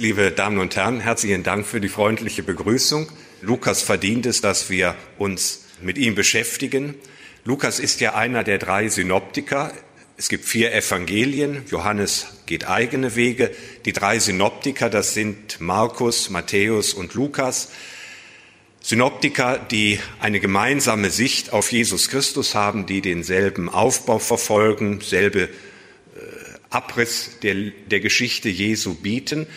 Liebe Damen und Herren, herzlichen Dank für die freundliche Begrüßung. Lukas verdient es, dass wir uns mit ihm beschäftigen. Lukas ist ja einer der drei Synoptiker. Es gibt vier Evangelien. Johannes geht eigene Wege. Die drei Synoptiker, das sind Markus, Matthäus und Lukas. Synoptiker, die eine gemeinsame Sicht auf Jesus Christus haben, die denselben Aufbau verfolgen, selbe äh, Abriss der, der Geschichte Jesu bieten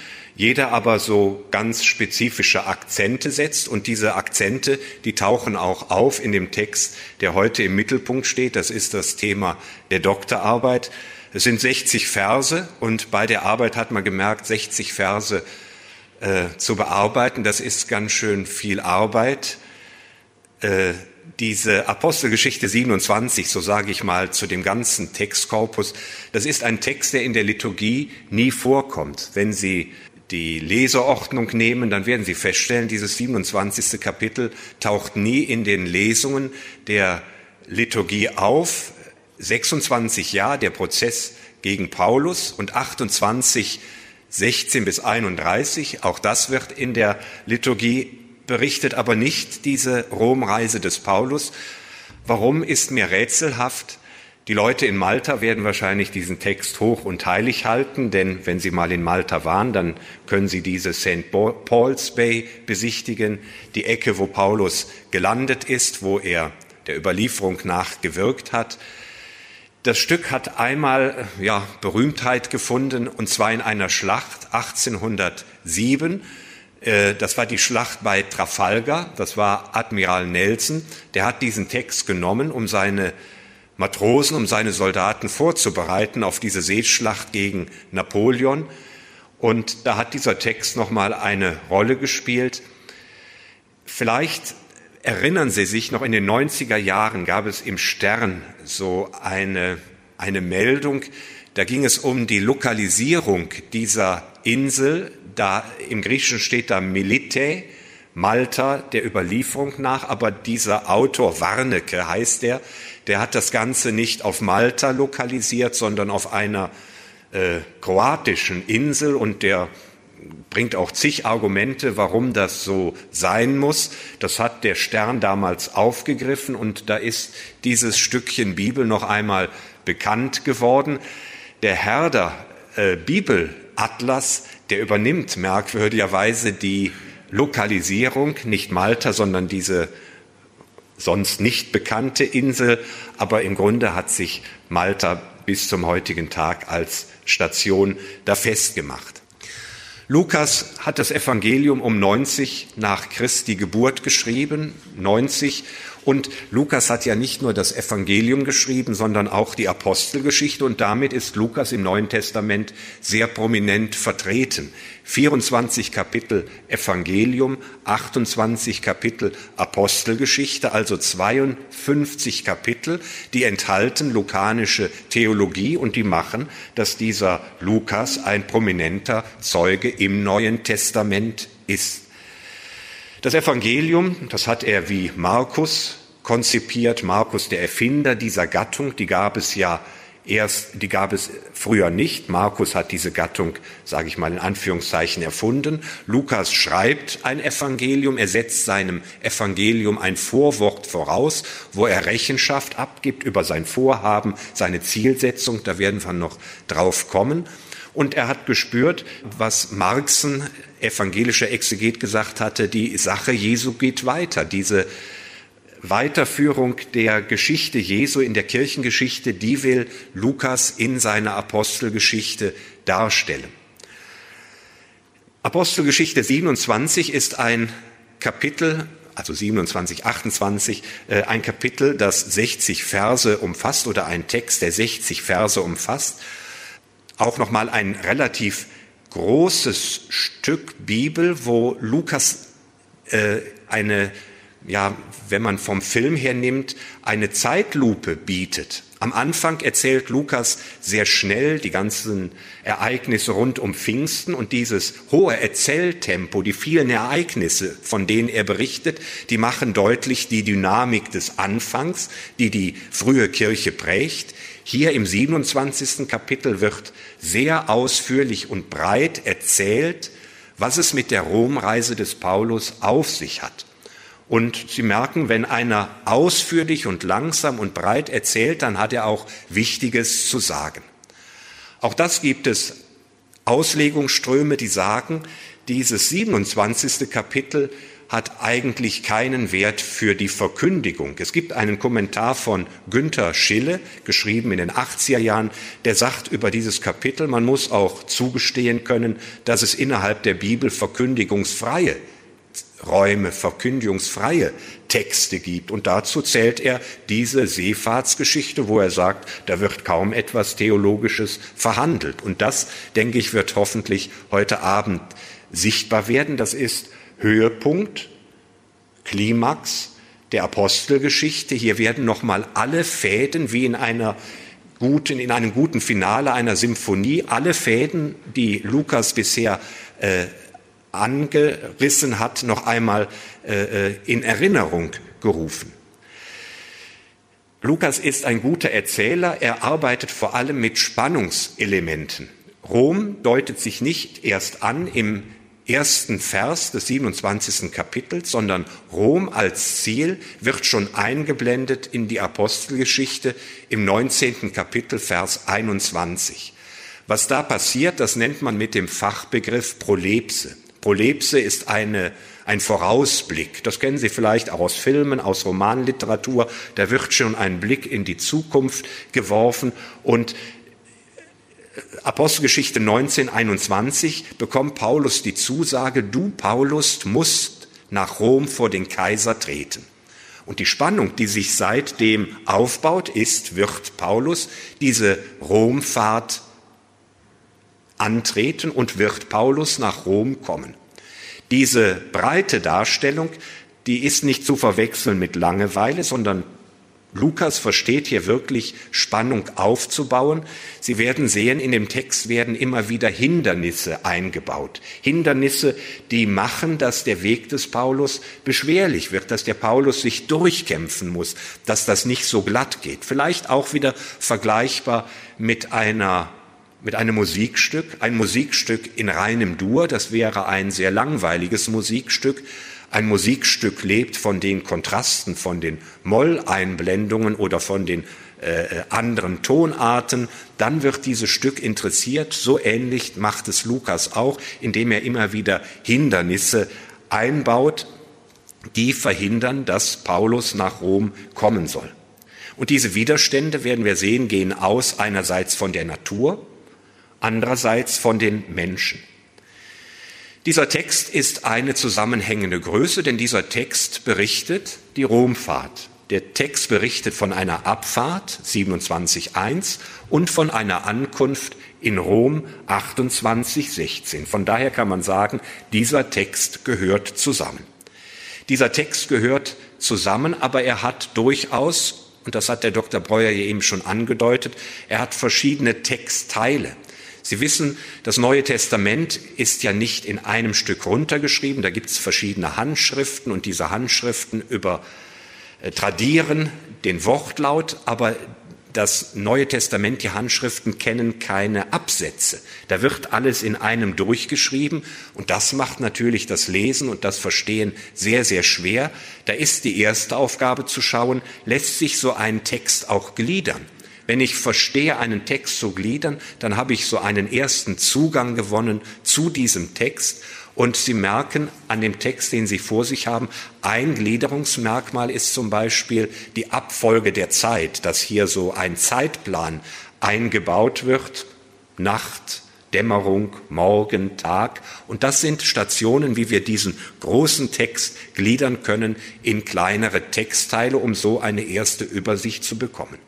jeder aber so ganz spezifische Akzente setzt und diese Akzente, die tauchen auch auf in dem Text, der heute im Mittelpunkt steht. Das ist das Thema der Doktorarbeit. Es sind 60 Verse und bei der Arbeit hat man gemerkt, 60 Verse äh, zu bearbeiten, das ist ganz schön viel Arbeit. Äh, diese Apostelgeschichte 27, so sage ich mal, zu dem ganzen Textkorpus, das ist ein Text, der in der Liturgie nie vorkommt. Wenn Sie die Leseordnung nehmen, dann werden Sie feststellen, dieses 27. Kapitel taucht nie in den Lesungen der Liturgie auf. 26 Jahre der Prozess gegen Paulus und 28, 16 bis 31, auch das wird in der Liturgie berichtet, aber nicht diese Romreise des Paulus. Warum ist mir rätselhaft? Die Leute in Malta werden wahrscheinlich diesen Text hoch und heilig halten, denn wenn Sie mal in Malta waren, dann können Sie diese St. Paul's Bay besichtigen, die Ecke, wo Paulus gelandet ist, wo er der Überlieferung nach gewirkt hat. Das Stück hat einmal ja, Berühmtheit gefunden, und zwar in einer Schlacht 1807. Äh, das war die Schlacht bei Trafalgar. Das war Admiral Nelson. Der hat diesen Text genommen, um seine Matrosen, um seine Soldaten vorzubereiten auf diese Seeschlacht gegen Napoleon. Und da hat dieser Text nochmal eine Rolle gespielt. Vielleicht erinnern Sie sich noch in den 90er Jahren gab es im Stern so eine, eine Meldung, da ging es um die Lokalisierung dieser Insel. Da im Griechischen steht da Milite, Malta der Überlieferung nach, aber dieser Autor Warnecke heißt er, der hat das Ganze nicht auf Malta lokalisiert, sondern auf einer äh, kroatischen Insel und der bringt auch zig Argumente, warum das so sein muss. Das hat der Stern damals aufgegriffen und da ist dieses Stückchen Bibel noch einmal bekannt geworden. Der Herder äh, Bibelatlas, der übernimmt merkwürdigerweise die Lokalisierung, nicht Malta, sondern diese sonst nicht bekannte Insel, aber im Grunde hat sich Malta bis zum heutigen Tag als Station da festgemacht. Lukas hat das Evangelium um 90 nach Christi Geburt geschrieben, 90 und Lukas hat ja nicht nur das Evangelium geschrieben, sondern auch die Apostelgeschichte und damit ist Lukas im Neuen Testament sehr prominent vertreten. 24 Kapitel Evangelium, 28 Kapitel Apostelgeschichte, also 52 Kapitel, die enthalten lukanische Theologie und die machen, dass dieser Lukas ein prominenter Zeuge im Neuen Testament ist. Das Evangelium, das hat er wie Markus konzipiert. Markus, der Erfinder dieser Gattung, die gab es ja erst, die gab es früher nicht. Markus hat diese Gattung, sage ich mal in Anführungszeichen, erfunden. Lukas schreibt ein Evangelium, er setzt seinem Evangelium ein Vorwort voraus, wo er Rechenschaft abgibt über sein Vorhaben, seine Zielsetzung. Da werden wir noch drauf kommen. Und er hat gespürt, was Marxen, evangelischer Exeget, gesagt hatte, die Sache Jesu geht weiter. Diese Weiterführung der Geschichte Jesu in der Kirchengeschichte, die will Lukas in seiner Apostelgeschichte darstellen. Apostelgeschichte 27 ist ein Kapitel, also 27, 28, äh, ein Kapitel, das 60 Verse umfasst oder ein Text, der 60 Verse umfasst auch noch mal ein relativ großes Stück Bibel, wo Lukas äh, eine, ja, wenn man vom Film her nimmt, eine Zeitlupe bietet. Am Anfang erzählt Lukas sehr schnell die ganzen Ereignisse rund um Pfingsten und dieses hohe Erzähltempo, die vielen Ereignisse, von denen er berichtet, die machen deutlich die Dynamik des Anfangs, die die frühe Kirche prägt. Hier im 27. Kapitel wird sehr ausführlich und breit erzählt, was es mit der Romreise des Paulus auf sich hat. Und Sie merken, wenn einer ausführlich und langsam und breit erzählt, dann hat er auch Wichtiges zu sagen. Auch das gibt es Auslegungsströme, die sagen, dieses 27. Kapitel hat eigentlich keinen Wert für die Verkündigung. Es gibt einen Kommentar von Günther Schille, geschrieben in den 80er Jahren, der sagt über dieses Kapitel, man muss auch zugestehen können, dass es innerhalb der Bibel verkündigungsfreie Räume, verkündigungsfreie Texte gibt. Und dazu zählt er diese Seefahrtsgeschichte, wo er sagt, da wird kaum etwas Theologisches verhandelt. Und das, denke ich, wird hoffentlich heute Abend sichtbar werden. Das ist Höhepunkt, Klimax der Apostelgeschichte. Hier werden nochmal alle Fäden wie in einer guten, in einem guten Finale einer Symphonie, alle Fäden, die Lukas bisher äh, angerissen hat, noch einmal äh, äh in Erinnerung gerufen. Lukas ist ein guter Erzähler, er arbeitet vor allem mit Spannungselementen. Rom deutet sich nicht erst an im ersten Vers des 27. Kapitels, sondern Rom als Ziel wird schon eingeblendet in die Apostelgeschichte im 19. Kapitel, Vers 21. Was da passiert, das nennt man mit dem Fachbegriff Prolepse. Prolepse ist eine, ein Vorausblick. Das kennen Sie vielleicht auch aus Filmen, aus Romanliteratur. Da wird schon ein Blick in die Zukunft geworfen und Apostelgeschichte 19, 21 bekommt Paulus die Zusage, du Paulus musst nach Rom vor den Kaiser treten. Und die Spannung, die sich seitdem aufbaut, ist, wird Paulus diese Romfahrt antreten und wird Paulus nach Rom kommen. Diese breite Darstellung, die ist nicht zu verwechseln mit Langeweile, sondern Lukas versteht hier wirklich Spannung aufzubauen. Sie werden sehen, in dem Text werden immer wieder Hindernisse eingebaut. Hindernisse, die machen, dass der Weg des Paulus beschwerlich wird, dass der Paulus sich durchkämpfen muss, dass das nicht so glatt geht. Vielleicht auch wieder vergleichbar mit einer mit einem Musikstück, ein Musikstück in reinem Dur, das wäre ein sehr langweiliges Musikstück, ein Musikstück lebt von den Kontrasten, von den Molleinblendungen oder von den äh, äh, anderen Tonarten, dann wird dieses Stück interessiert. So ähnlich macht es Lukas auch, indem er immer wieder Hindernisse einbaut, die verhindern, dass Paulus nach Rom kommen soll. Und diese Widerstände, werden wir sehen, gehen aus einerseits von der Natur, andererseits von den Menschen. Dieser Text ist eine zusammenhängende Größe, denn dieser Text berichtet die Romfahrt. Der Text berichtet von einer Abfahrt 27.1 und von einer Ankunft in Rom 28.16. Von daher kann man sagen, dieser Text gehört zusammen. Dieser Text gehört zusammen, aber er hat durchaus, und das hat der Dr. Breuer hier eben schon angedeutet, er hat verschiedene Textteile. Sie wissen, das Neue Testament ist ja nicht in einem Stück runtergeschrieben, da gibt es verschiedene Handschriften und diese Handschriften übertradieren äh, den Wortlaut, aber das Neue Testament, die Handschriften kennen keine Absätze. Da wird alles in einem durchgeschrieben und das macht natürlich das Lesen und das Verstehen sehr, sehr schwer. Da ist die erste Aufgabe zu schauen, lässt sich so ein Text auch gliedern. Wenn ich verstehe, einen Text zu gliedern, dann habe ich so einen ersten Zugang gewonnen zu diesem Text. Und Sie merken an dem Text, den Sie vor sich haben, ein Gliederungsmerkmal ist zum Beispiel die Abfolge der Zeit, dass hier so ein Zeitplan eingebaut wird. Nacht, Dämmerung, Morgen, Tag. Und das sind Stationen, wie wir diesen großen Text gliedern können in kleinere Textteile, um so eine erste Übersicht zu bekommen.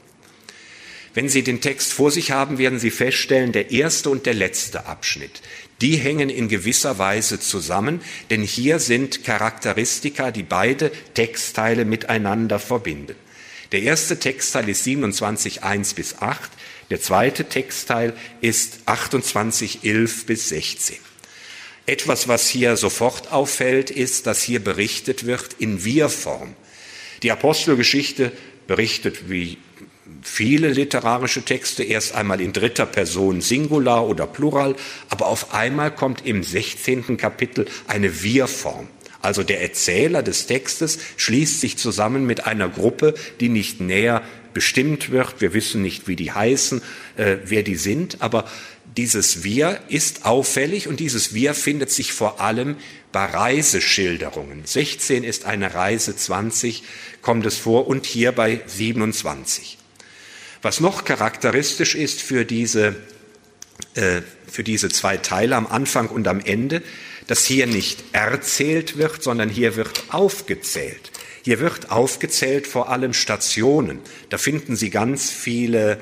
Wenn Sie den Text vor sich haben, werden Sie feststellen, der erste und der letzte Abschnitt, die hängen in gewisser Weise zusammen, denn hier sind Charakteristika, die beide Textteile miteinander verbinden. Der erste Textteil ist 27, 1 bis 8, der zweite Textteil ist 28, 11 bis 16. Etwas, was hier sofort auffällt, ist, dass hier berichtet wird in Wir-Form. Die Apostelgeschichte berichtet, wie viele literarische Texte erst einmal in dritter Person Singular oder Plural, aber auf einmal kommt im 16. Kapitel eine Wir-Form. Also der Erzähler des Textes schließt sich zusammen mit einer Gruppe, die nicht näher bestimmt wird. Wir wissen nicht, wie die heißen, äh, wer die sind, aber dieses Wir ist auffällig und dieses Wir findet sich vor allem bei Reiseschilderungen. 16 ist eine Reise, 20 kommt es vor und hier bei 27. Was noch charakteristisch ist für diese, äh, für diese zwei Teile am Anfang und am Ende, dass hier nicht erzählt wird, sondern hier wird aufgezählt. Hier wird aufgezählt vor allem Stationen. Da finden Sie ganz viele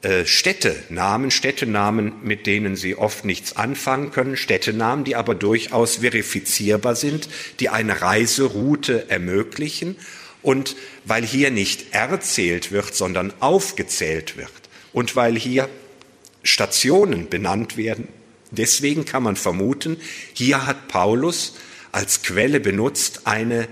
äh, Städtenamen, Städtenamen, mit denen Sie oft nichts anfangen können, Städtenamen, die aber durchaus verifizierbar sind, die eine Reiseroute ermöglichen. Und weil hier nicht erzählt wird, sondern aufgezählt wird und weil hier Stationen benannt werden, deswegen kann man vermuten, hier hat Paulus als Quelle benutzt eine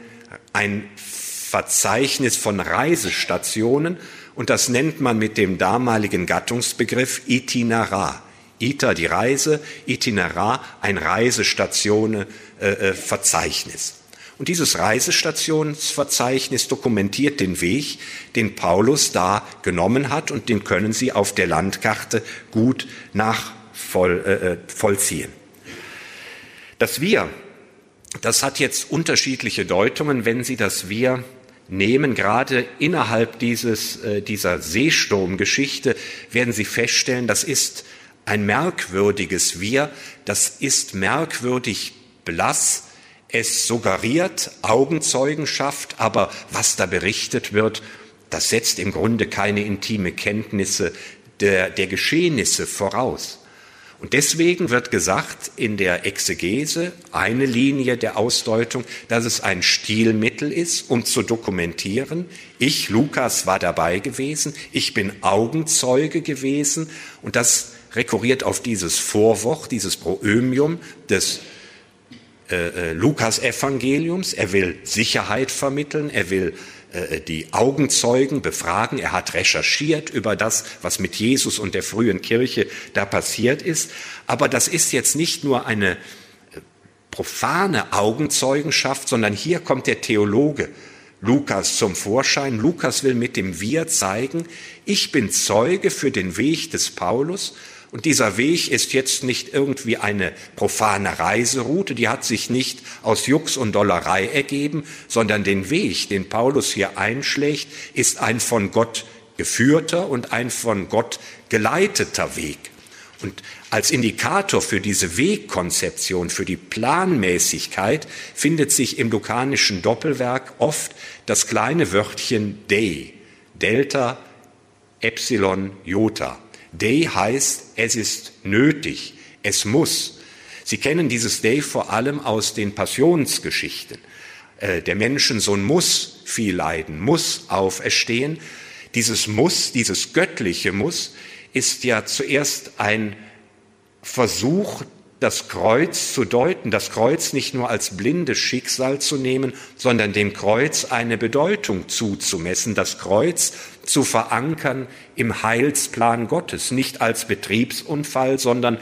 ein Verzeichnis von Reisestationen und das nennt man mit dem damaligen Gattungsbegriff Itinerar. Ita die Reise, Itinerar ein Reisestation-Verzeichnis. Äh, äh und dieses Reisestationsverzeichnis dokumentiert den Weg, den Paulus da genommen hat und den können Sie auf der Landkarte gut nachvollziehen. Äh, äh das Wir das hat jetzt unterschiedliche Deutungen, wenn Sie das Wir nehmen. Gerade innerhalb dieses, äh, dieser Seesturmgeschichte werden Sie feststellen, das ist ein merkwürdiges Wir, das ist merkwürdig blass, es suggeriert Augenzeugenschaft, aber was da berichtet wird, das setzt im Grunde keine intime Kenntnisse der, der Geschehnisse voraus. Und deswegen wird gesagt in der Exegese eine Linie der Ausdeutung, dass es ein Stilmittel ist, um zu dokumentieren, ich, Lukas, war dabei gewesen, ich bin Augenzeuge gewesen. Und das rekurriert auf dieses Vorwort, dieses Proömium des äh, äh, Lukas-Evangeliums. Er will Sicherheit vermitteln, er will äh, die Augenzeugen befragen. Er hat recherchiert über das, was mit Jesus und der frühen Kirche da passiert ist. Aber das ist jetzt nicht nur eine äh, profane Augenzeugenschaft, sondern hier kommt der Theologe Lukas zum Vorschein. Lukas will mit dem Wir zeigen, ich bin Zeuge für den Weg des Paulus und dieser Weg ist jetzt nicht irgendwie eine profane Reiseroute, die hat sich nicht aus Jux und Dollerei ergeben, sondern den Weg, den Paulus hier einschlägt, ist ein von Gott geführter und ein von Gott geleiteter Weg. Und als Indikator für diese Wegkonzeption, für die Planmäßigkeit findet sich im lukanischen Doppelwerk oft das kleine Wörtchen Dei, Delta, Epsilon, Jota. Day heißt, es ist nötig, es muss. Sie kennen dieses Day vor allem aus den Passionsgeschichten. Äh, der Menschensohn muss viel leiden, muss auferstehen. Dieses Muss, dieses göttliche Muss, ist ja zuerst ein Versuch das Kreuz zu deuten, das Kreuz nicht nur als blindes Schicksal zu nehmen, sondern dem Kreuz eine Bedeutung zuzumessen, das Kreuz zu verankern im Heilsplan Gottes, nicht als Betriebsunfall, sondern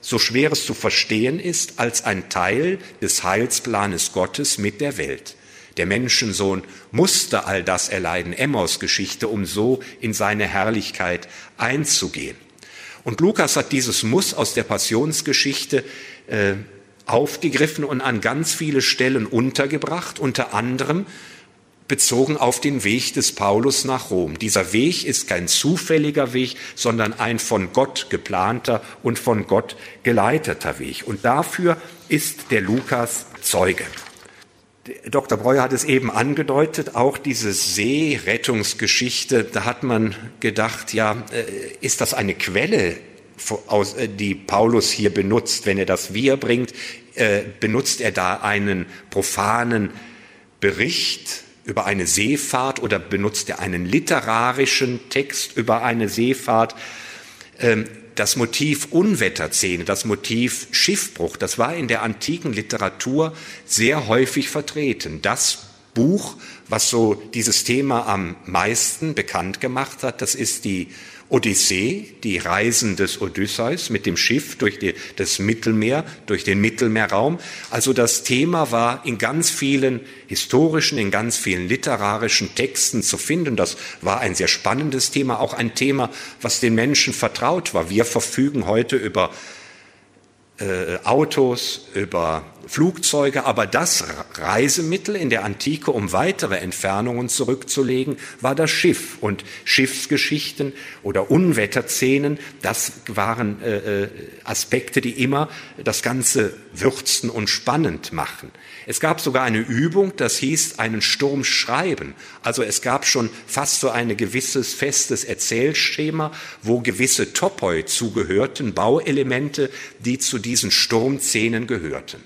so schwer es zu verstehen ist, als ein Teil des Heilsplanes Gottes mit der Welt. Der Menschensohn musste all das erleiden, Emmaus Geschichte, um so in seine Herrlichkeit einzugehen. Und Lukas hat dieses Muss aus der Passionsgeschichte äh, aufgegriffen und an ganz viele Stellen untergebracht, unter anderem bezogen auf den Weg des Paulus nach Rom. Dieser Weg ist kein zufälliger Weg, sondern ein von Gott geplanter und von Gott geleiteter Weg. Und dafür ist der Lukas Zeuge. Dr. Breuer hat es eben angedeutet, auch diese Seerettungsgeschichte, da hat man gedacht, ja, äh, ist das eine Quelle, äh, die Paulus hier benutzt? Wenn er das Wir bringt, äh, benutzt er da einen profanen Bericht über eine Seefahrt oder benutzt er einen literarischen Text über eine Seefahrt? Das Motiv Unwetterszene, das Motiv Schiffbruch, das war in der antiken Literatur sehr häufig vertreten. Das Buch, was so dieses Thema am meisten bekannt gemacht hat. Das ist die Odyssee, die Reisen des Odysseus mit dem Schiff durch die, das Mittelmeer, durch den Mittelmeerraum. Also das Thema war in ganz vielen historischen, in ganz vielen literarischen Texten zu finden. Das war ein sehr spannendes Thema, auch ein Thema, was den Menschen vertraut war. Wir verfügen heute über äh, Autos, über Flugzeuge, aber das Reisemittel in der Antike, um weitere Entfernungen zurückzulegen, war das Schiff. Und Schiffsgeschichten oder Unwetterszenen, das waren äh, äh, Aspekte, die immer das Ganze würzen und spannend machen. Es gab sogar eine Übung, das hieß einen Sturm schreiben. Also es gab schon fast so ein gewisses festes Erzählschema, wo gewisse Topoi zugehörten, Bauelemente, die zu diesen Sturmszenen gehörten.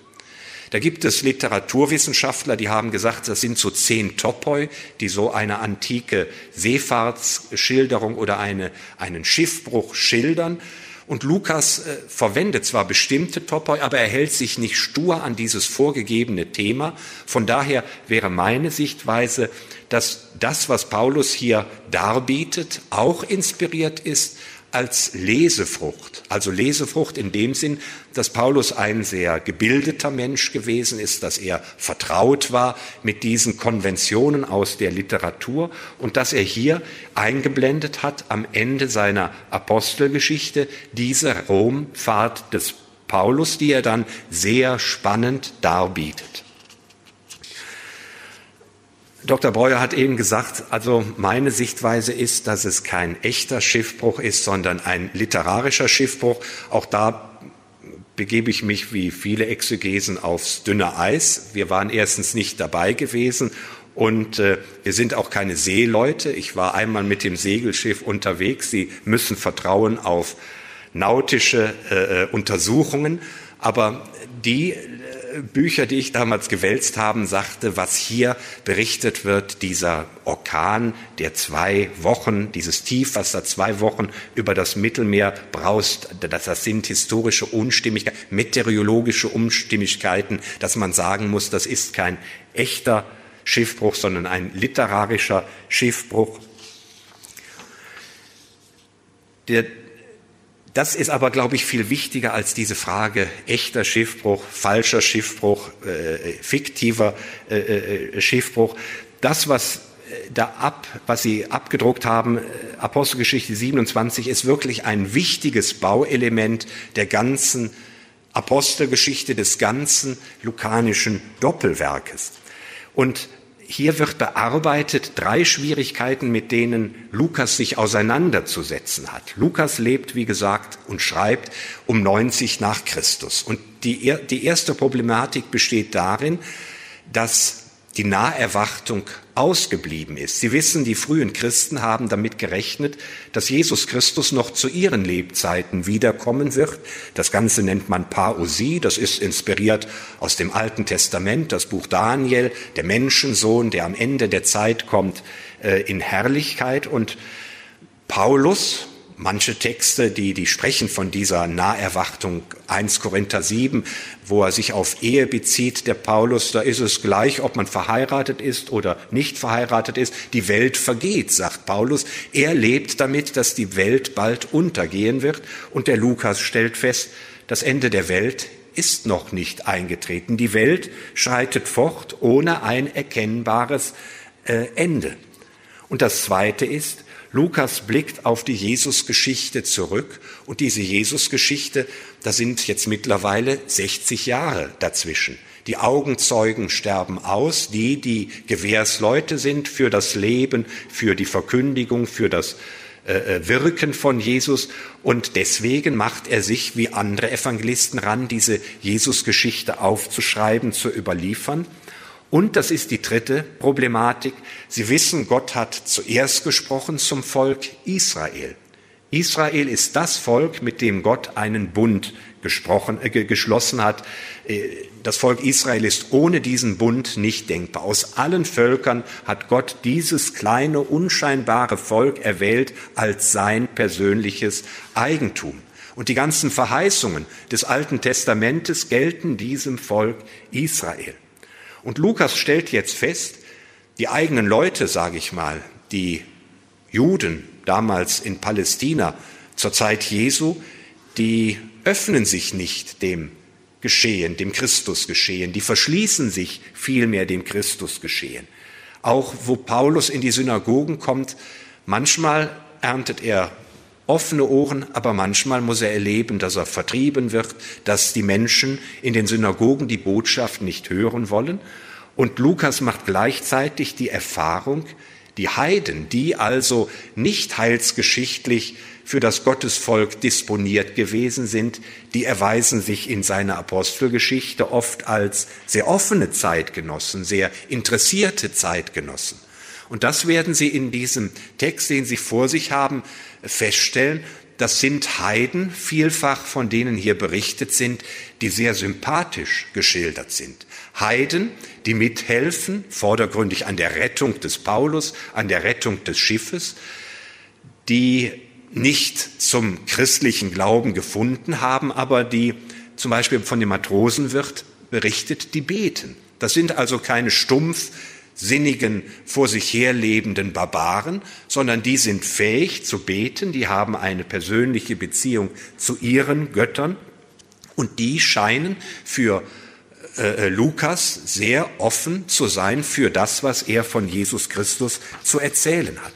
Da gibt es Literaturwissenschaftler, die haben gesagt, das sind so zehn Topoi, die so eine antike Seefahrtsschilderung oder eine, einen Schiffbruch schildern. Und Lukas äh, verwendet zwar bestimmte Topoi, aber er hält sich nicht stur an dieses vorgegebene Thema. Von daher wäre meine Sichtweise, dass das, was Paulus hier darbietet, auch inspiriert ist als Lesefrucht. Also Lesefrucht in dem Sinn, dass Paulus ein sehr gebildeter Mensch gewesen ist, dass er vertraut war mit diesen Konventionen aus der Literatur und dass er hier eingeblendet hat am Ende seiner Apostelgeschichte diese Romfahrt des Paulus, die er dann sehr spannend darbietet. Dr. Breuer hat eben gesagt, also meine Sichtweise ist, dass es kein echter Schiffbruch ist, sondern ein literarischer Schiffbruch. Auch da begebe ich mich wie viele Exegesen aufs dünne Eis. Wir waren erstens nicht dabei gewesen und äh, wir sind auch keine Seeleute. Ich war einmal mit dem Segelschiff unterwegs. Sie müssen vertrauen auf nautische äh, äh Untersuchungen. Aber die Bücher, die ich damals gewälzt habe, sagte, was hier berichtet wird, dieser Orkan, der zwei Wochen, dieses Tiefwasser zwei Wochen über das Mittelmeer braust, dass das sind historische Unstimmigkeiten, meteorologische Unstimmigkeiten, dass man sagen muss, das ist kein echter Schiffbruch, sondern ein literarischer Schiffbruch. Der das ist aber, glaube ich, viel wichtiger als diese Frage echter Schiffbruch, falscher Schiffbruch, äh, fiktiver äh, äh, Schiffbruch. Das, was äh, da ab, was Sie abgedruckt haben, äh, Apostelgeschichte 27, ist wirklich ein wichtiges Bauelement der ganzen Apostelgeschichte, des ganzen lukanischen Doppelwerkes. Und hier wird bearbeitet drei Schwierigkeiten, mit denen Lukas sich auseinanderzusetzen hat. Lukas lebt, wie gesagt, und schreibt um 90 nach Christus. Und die, die erste Problematik besteht darin, dass die Naherwartung ausgeblieben ist. Sie wissen, die frühen Christen haben damit gerechnet, dass Jesus Christus noch zu ihren Lebzeiten wiederkommen wird. Das Ganze nennt man Parousie, das ist inspiriert aus dem Alten Testament, das Buch Daniel, der Menschensohn, der am Ende der Zeit kommt äh, in Herrlichkeit. Und Paulus, manche Texte, die, die sprechen von dieser Naherwartung. 1 Korinther 7, wo er sich auf Ehe bezieht, der Paulus, da ist es gleich, ob man verheiratet ist oder nicht verheiratet ist. Die Welt vergeht, sagt Paulus. Er lebt damit, dass die Welt bald untergehen wird. Und der Lukas stellt fest, das Ende der Welt ist noch nicht eingetreten. Die Welt schreitet fort ohne ein erkennbares äh, Ende. Und das Zweite ist, Lukas blickt auf die Jesusgeschichte zurück und diese Jesusgeschichte, da sind jetzt mittlerweile 60 Jahre dazwischen. Die Augenzeugen sterben aus, die, die Gewährsleute sind für das Leben, für die Verkündigung, für das äh, äh, Wirken von Jesus. Und deswegen macht er sich wie andere Evangelisten ran, diese Jesusgeschichte aufzuschreiben, zu überliefern. Und das ist die dritte Problematik. Sie wissen, Gott hat zuerst gesprochen zum Volk Israel. Israel ist das Volk, mit dem Gott einen Bund gesprochen, äh, geschlossen hat. Äh, das Volk Israel ist ohne diesen Bund nicht denkbar. Aus allen Völkern hat Gott dieses kleine, unscheinbare Volk erwählt als sein persönliches Eigentum. Und die ganzen Verheißungen des Alten Testamentes gelten diesem Volk Israel. Und Lukas stellt jetzt fest, Die eigenen Leute, sage ich mal, die Juden damals in Palästina zur Zeit Jesu, die öffnen sich nicht dem Geschehen, dem Christusgeschehen, die verschließen sich vielmehr dem Christusgeschehen. Auch wo Paulus in die Synagogen kommt, manchmal erntet er offene Ohren, aber manchmal muss er erleben, dass er vertrieben wird, dass die Menschen in den Synagogen die Botschaft nicht hören wollen. Und Lukas macht gleichzeitig die Erfahrung, die Heiden, die also nicht heilsgeschichtlich für das Gottesvolk disponiert gewesen sind, die erweisen sich in seiner Apostelgeschichte oft als sehr offene Zeitgenossen, sehr interessierte Zeitgenossen. Und das werden Sie in diesem Text, den Sie vor sich haben, feststellen. Das sind Heiden, vielfach von denen hier berichtet sind, die sehr sympathisch geschildert sind. Heiden, die mithelfen, vordergründig an der Rettung des Paulus, an der Rettung des Schiffes, die nicht zum christlichen Glauben gefunden haben, aber die zum Beispiel von den Matrosen wird berichtet, die beten. Das sind also keine stumpf sinnigen, vor sich herlebenden Barbaren, sondern die sind fähig zu beten, die haben eine persönliche Beziehung zu ihren Göttern und die scheinen für äh, äh, Lukas sehr offen zu sein für das, was er von Jesus Christus zu erzählen hat.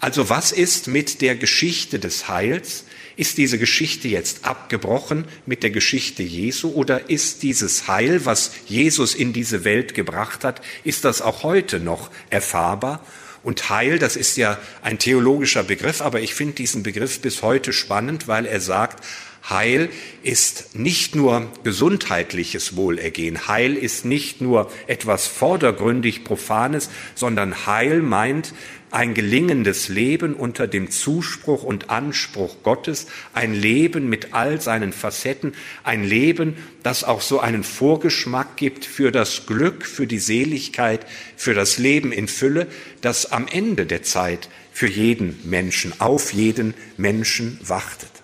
Also was ist mit der Geschichte des Heils? Ist diese Geschichte jetzt abgebrochen mit der Geschichte Jesu oder ist dieses Heil, was Jesus in diese Welt gebracht hat, ist das auch heute noch erfahrbar? Und Heil, das ist ja ein theologischer Begriff, aber ich finde diesen Begriff bis heute spannend, weil er sagt, Heil ist nicht nur gesundheitliches Wohlergehen. Heil ist nicht nur etwas vordergründig Profanes, sondern Heil meint ein gelingendes Leben unter dem Zuspruch und Anspruch Gottes, ein Leben mit all seinen Facetten, ein Leben, das auch so einen Vorgeschmack gibt für das Glück, für die Seligkeit, für das Leben in Fülle, das am Ende der Zeit für jeden Menschen, auf jeden Menschen wartet.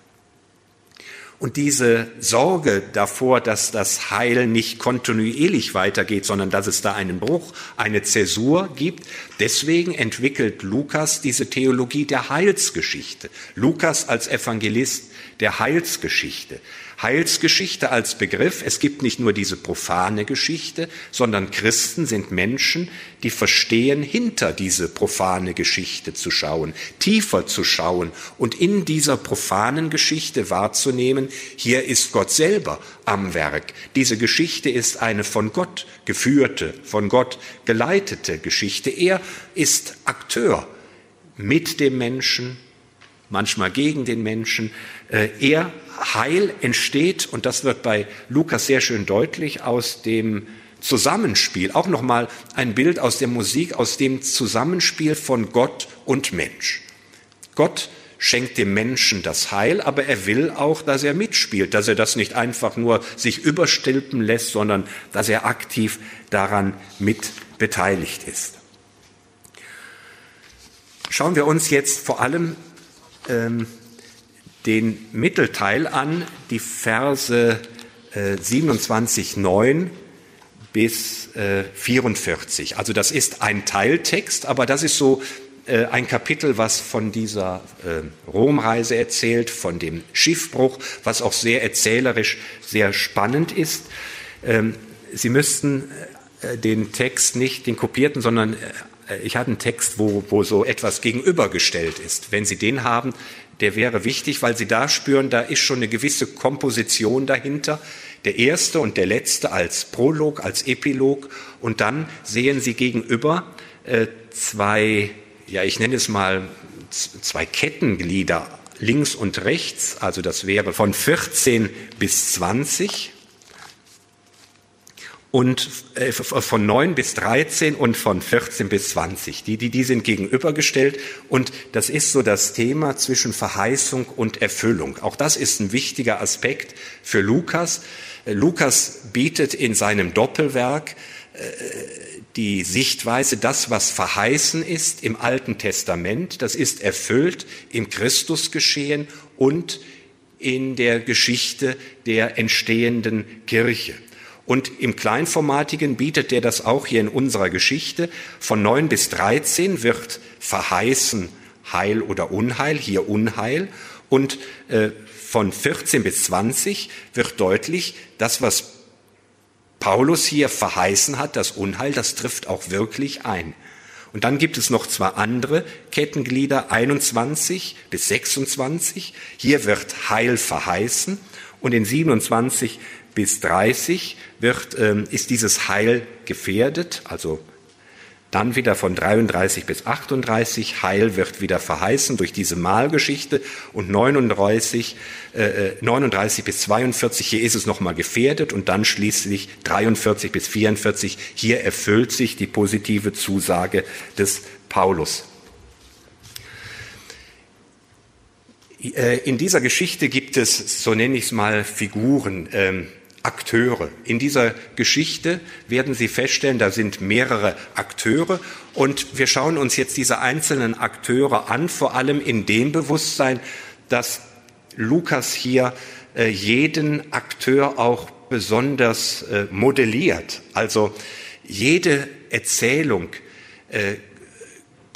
Und diese Sorge davor, dass das Heil nicht kontinuierlich weitergeht, sondern dass es da einen Bruch, eine Zäsur gibt, deswegen entwickelt Lukas diese Theologie der Heilsgeschichte. Lukas als Evangelist der Heilsgeschichte. Heilsgeschichte als Begriff, es gibt nicht nur diese profane Geschichte, sondern Christen sind Menschen, die verstehen, hinter diese profane Geschichte zu schauen, tiefer zu schauen und in dieser profanen Geschichte wahrzunehmen, hier ist Gott selber am Werk. Diese Geschichte ist eine von Gott geführte, von Gott geleitete Geschichte. Er ist Akteur mit dem Menschen, manchmal gegen den Menschen. Äh, er Heil entsteht, und das wird bei Lukas sehr schön deutlich, aus dem Zusammenspiel, auch nochmal ein Bild aus der Musik, aus dem Zusammenspiel von Gott und Mensch. Gott schenkt dem Menschen das Heil, aber er will auch, dass er mitspielt, dass er das nicht einfach nur sich überstülpen lässt, sondern dass er aktiv daran mit beteiligt ist. Schauen wir uns jetzt vor allem ähm, den Mittelteil an, die Verse äh, 27, 9 bis äh, 44. Also das ist ein Teiltext, aber das ist so äh, ein Kapitel, was von dieser äh, Romreise erzählt, von dem Schiffbruch, was auch sehr erzählerisch, sehr spannend ist. Ähm, Sie müssten äh, den Text nicht, den kopierten, sondern äh, ich hatte einen Text, wo, wo so etwas gegenübergestellt ist. Wenn Sie den haben, der wäre wichtig, weil Sie da spüren, da ist schon eine gewisse Komposition dahinter. Der erste und der letzte als Prolog, als Epilog. Und dann sehen Sie gegenüber äh, zwei, ja, ich nenne es mal zwei Kettenglieder links und rechts. Also das wäre von 14 bis 20 und äh, von 9 bis 13 und von 14 bis 20. Die, die, die sind gegenübergestellt und das ist so das Thema zwischen Verheißung und Erfüllung. Auch das ist ein wichtiger Aspekt für Lukas. Äh, Lukas bietet in seinem Doppelwerk äh, die Sichtweise, das, was verheißen ist im Alten Testament, das ist erfüllt im Christusgeschehen und in der Geschichte der entstehenden Kirche. Und im Kleinformatigen bietet er das auch hier in unserer Geschichte. Von 9 bis 13 wird verheißen Heil oder Unheil, hier Unheil. Und äh, von 14 bis 20 wird deutlich, das, was Paulus hier verheißen hat, das Unheil, das trifft auch wirklich ein. Und dann gibt es noch zwei andere Kettenglieder, 21 bis 26. Hier wird Heil verheißen. Und in 27 bis 30 wird, ähm, ist dieses Heil gefährdet, also dann wieder von 33 bis 38, Heil wird wieder verheißen durch diese Mahlgeschichte. Und 39, äh, 39 äh, bis 42, hier ist es nochmal gefährdet. Und dann schließlich 43 bis 44, hier erfüllt sich die positive Zusage des Paulus. Äh, in dieser Geschichte gibt es, so nenne ich es mal, Figuren. Ähm, Akteure. In dieser Geschichte werden Sie feststellen, da sind mehrere Akteure und wir schauen uns jetzt diese einzelnen Akteure an, vor allem in dem Bewusstsein, dass Lukas hier äh, jeden Akteur auch besonders äh, modelliert. Also jede Erzählung äh,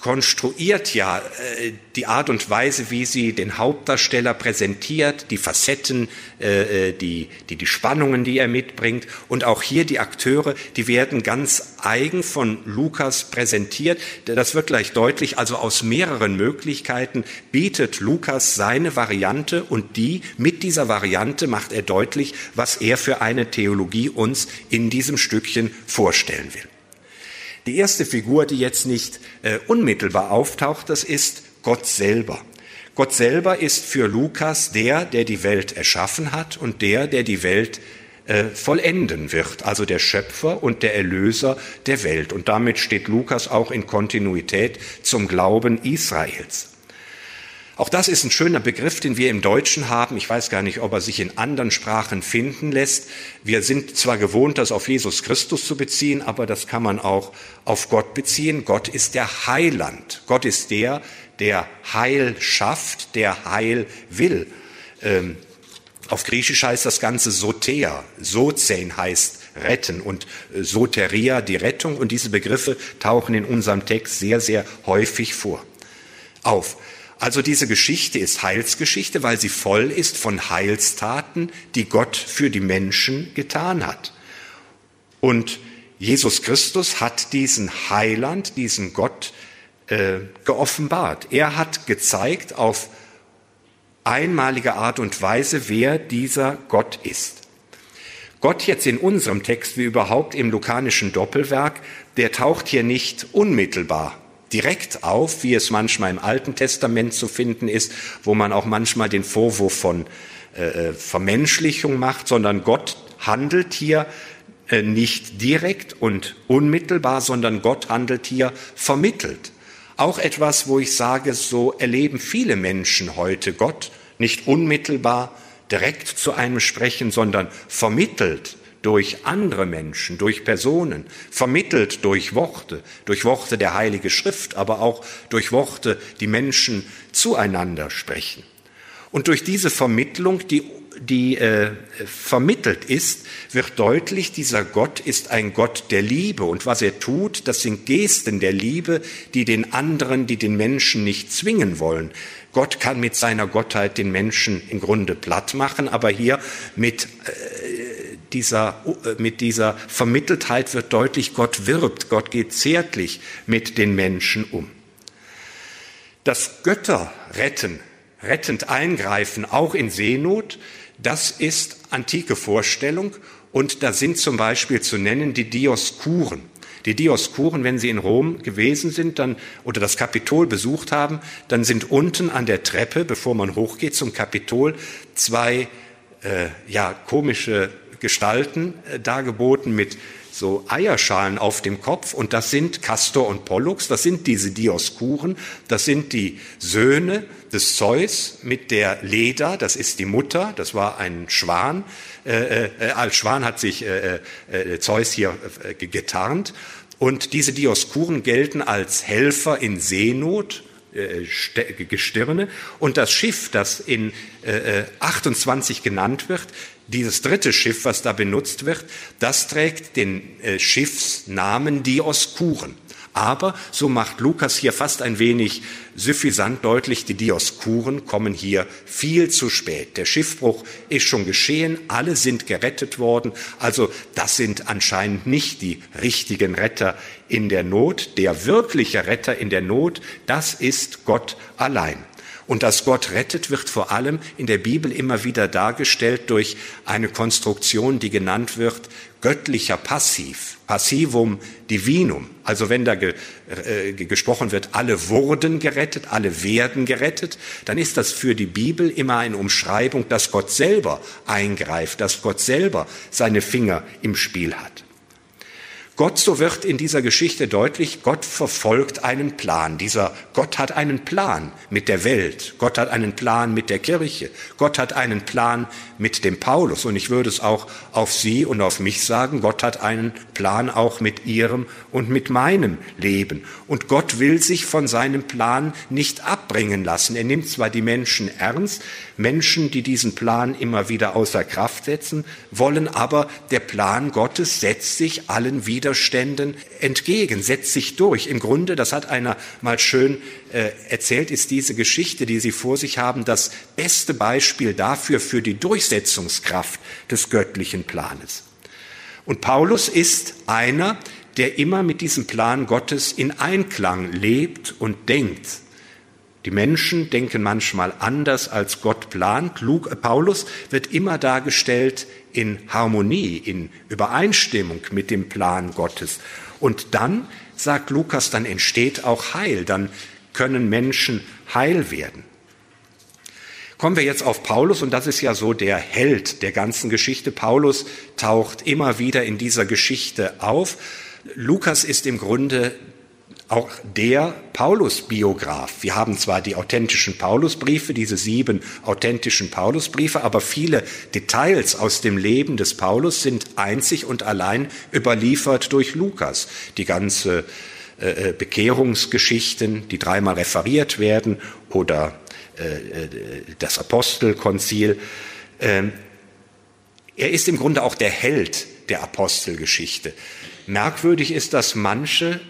konstruiert ja äh, die Art und Weise, wie sie den Hauptdarsteller präsentiert, die Facetten, äh, äh, die, die, die Spannungen, die er mitbringt. Und auch hier die Akteure, die werden ganz eigen von Lukas präsentiert. Das wird gleich deutlich. Also aus mehreren Möglichkeiten bietet Lukas seine Variante und die, mit dieser Variante macht er deutlich, was er für eine Theologie uns in diesem Stückchen vorstellen will. Die erste Figur, die jetzt nicht äh, unmittelbar auftaucht, das ist Gott selber. Gott selber ist für Lukas der, der die Welt erschaffen hat und der, der die Welt äh, vollenden wird, also der Schöpfer und der Erlöser der Welt. Und damit steht Lukas auch in Kontinuität zum Glauben Israels. Auch das ist ein schöner Begriff, den wir im Deutschen haben. Ich weiß gar nicht, ob er sich in anderen Sprachen finden lässt. Wir sind zwar gewohnt, das auf Jesus Christus zu beziehen, aber das kann man auch auf Gott beziehen. Gott ist der Heiland. Gott ist der, der Heil schafft, der Heil will. Ähm, auf Griechisch heißt das Ganze Soter. Sozen heißt retten und äh, Soteria die Rettung. Und diese Begriffe tauchen in unserem Text sehr, sehr häufig vor. Auf. Also diese Geschichte ist Heilsgeschichte, weil sie voll ist von Heilstaten, die Gott für die Menschen getan hat. Und Jesus Christus hat diesen Heiland, diesen Gott äh, geoffenbart. Er hat gezeigt auf einmalige Art und Weise, wer dieser Gott ist. Gott jetzt in unserem Text wie überhaupt im lukanischen Doppelwerk, der taucht hier nicht unmittelbar direkt auf, wie es manchmal im Alten Testament zu finden ist, wo man auch manchmal den Vorwurf von äh, äh, Vermenschlichung macht, sondern Gott handelt hier äh, nicht direkt und unmittelbar, sondern Gott handelt hier vermittelt. Auch etwas, wo ich sage, so erleben viele Menschen heute Gott nicht unmittelbar direkt zu einem sprechen, sondern vermittelt durch andere Menschen, durch Personen, vermittelt durch Worte, durch Worte der Heilige Schrift, aber auch durch Worte, die Menschen zueinander sprechen. Und durch diese Vermittlung, die, die äh, vermittelt ist, wird deutlich, dieser Gott ist ein Gott der Liebe. Und was er tut, das sind Gesten der Liebe, die den anderen, die den Menschen nicht zwingen wollen. Gott kann mit seiner Gottheit den Menschen im Grunde platt machen, aber hier mit äh, dieser, äh, mit dieser Vermitteltheit wird deutlich, Gott wirbt, Gott geht zärtlich mit den Menschen um. Das Götter retten, rettend eingreifen, auch in Seenot, das ist antike Vorstellung und da sind zum Beispiel zu nennen die Dioskuren. Die Dioskuren, wenn sie in Rom gewesen sind dann, oder das Kapitol besucht haben, dann sind unten an der Treppe, bevor man hochgeht zum Kapitol, zwei äh, ja, komische Gestalten äh, dargeboten mit so Eierschalen auf dem Kopf. Und das sind Castor und Pollux, das sind diese Dioskuren, das sind die Söhne des Zeus mit der Leda, das ist die Mutter, das war ein Schwan, äh, äh, als Schwan hat sich äh, äh, Zeus hier äh, getarnt. Und diese Dioskuren gelten als Helfer in Seenot, äh, Gestirne. Und das Schiff, das in 28 genannt wird, dieses dritte Schiff, was da benutzt wird, das trägt den äh, Schiffsnamen Dioskuren. Aber, so macht Lukas hier fast ein wenig suffisant deutlich, die Dioskuren kommen hier viel zu spät. Der Schiffbruch ist schon geschehen, alle sind gerettet worden, also das sind anscheinend nicht die richtigen Retter in der Not. Der wirkliche Retter in der Not, das ist Gott allein. Und dass Gott rettet, wird vor allem in der Bibel immer wieder dargestellt durch eine Konstruktion, die genannt wird göttlicher Passiv, Passivum Divinum. Also wenn da ge, äh, gesprochen wird, alle wurden gerettet, alle werden gerettet, dann ist das für die Bibel immer eine Umschreibung, dass Gott selber eingreift, dass Gott selber seine Finger im Spiel hat. Gott, so wird in dieser Geschichte deutlich, Gott verfolgt einen Plan. Dieser Gott hat einen Plan mit der Welt. Gott hat einen Plan mit der Kirche. Gott hat einen Plan mit dem Paulus. Und ich würde es auch auf Sie und auf mich sagen. Gott hat einen Plan auch mit Ihrem und mit meinem Leben. Und Gott will sich von seinem Plan nicht abbringen lassen. Er nimmt zwar die Menschen ernst, Menschen, die diesen Plan immer wieder außer Kraft setzen wollen, aber der Plan Gottes setzt sich allen Widerständen entgegen, setzt sich durch. Im Grunde, das hat einer mal schön äh, erzählt, ist diese Geschichte, die Sie vor sich haben, das beste Beispiel dafür, für die Durchsetzungskraft des göttlichen Planes. Und Paulus ist einer, der immer mit diesem Plan Gottes in Einklang lebt und denkt. Die Menschen denken manchmal anders, als Gott plant. Paulus wird immer dargestellt in Harmonie, in Übereinstimmung mit dem Plan Gottes. Und dann, sagt Lukas, dann entsteht auch Heil, dann können Menschen heil werden. Kommen wir jetzt auf Paulus und das ist ja so der Held der ganzen Geschichte. Paulus taucht immer wieder in dieser Geschichte auf. Lukas ist im Grunde auch der Paulus-Biograf. Wir haben zwar die authentischen Paulusbriefe, diese sieben authentischen Paulusbriefe, aber viele Details aus dem Leben des Paulus sind einzig und allein überliefert durch Lukas. Die ganze äh, äh Bekehrungsgeschichten, die dreimal referiert werden, oder äh, das Apostelkonzil. Ähm, er ist im Grunde auch der Held der Apostelgeschichte. Merkwürdig ist, dass manche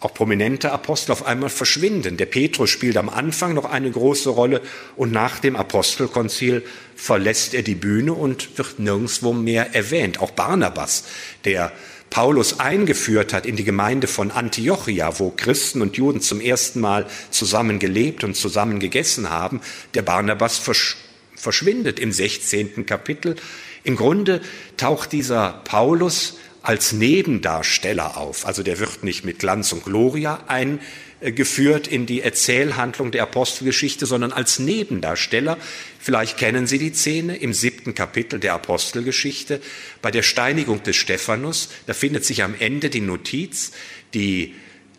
auch prominente Apostel auf einmal verschwinden. Der Petrus spielt am Anfang noch eine große Rolle und nach dem Apostelkonzil verlässt er die Bühne und wird nirgendwo mehr erwähnt. Auch Barnabas, der Paulus eingeführt hat in die Gemeinde von Antiochia, wo Christen und Juden zum ersten Mal zusammen gelebt und zusammen gegessen haben, der Barnabas versch verschwindet im 16. Kapitel. Im Grunde taucht dieser Paulus als Nebendarsteller auf. Also der wird nicht mit Glanz und Gloria eingeführt in die Erzählhandlung der Apostelgeschichte, sondern als Nebendarsteller. Vielleicht kennen Sie die Szene im siebten Kapitel der Apostelgeschichte bei der Steinigung des Stephanus. Da findet sich am Ende die Notiz, die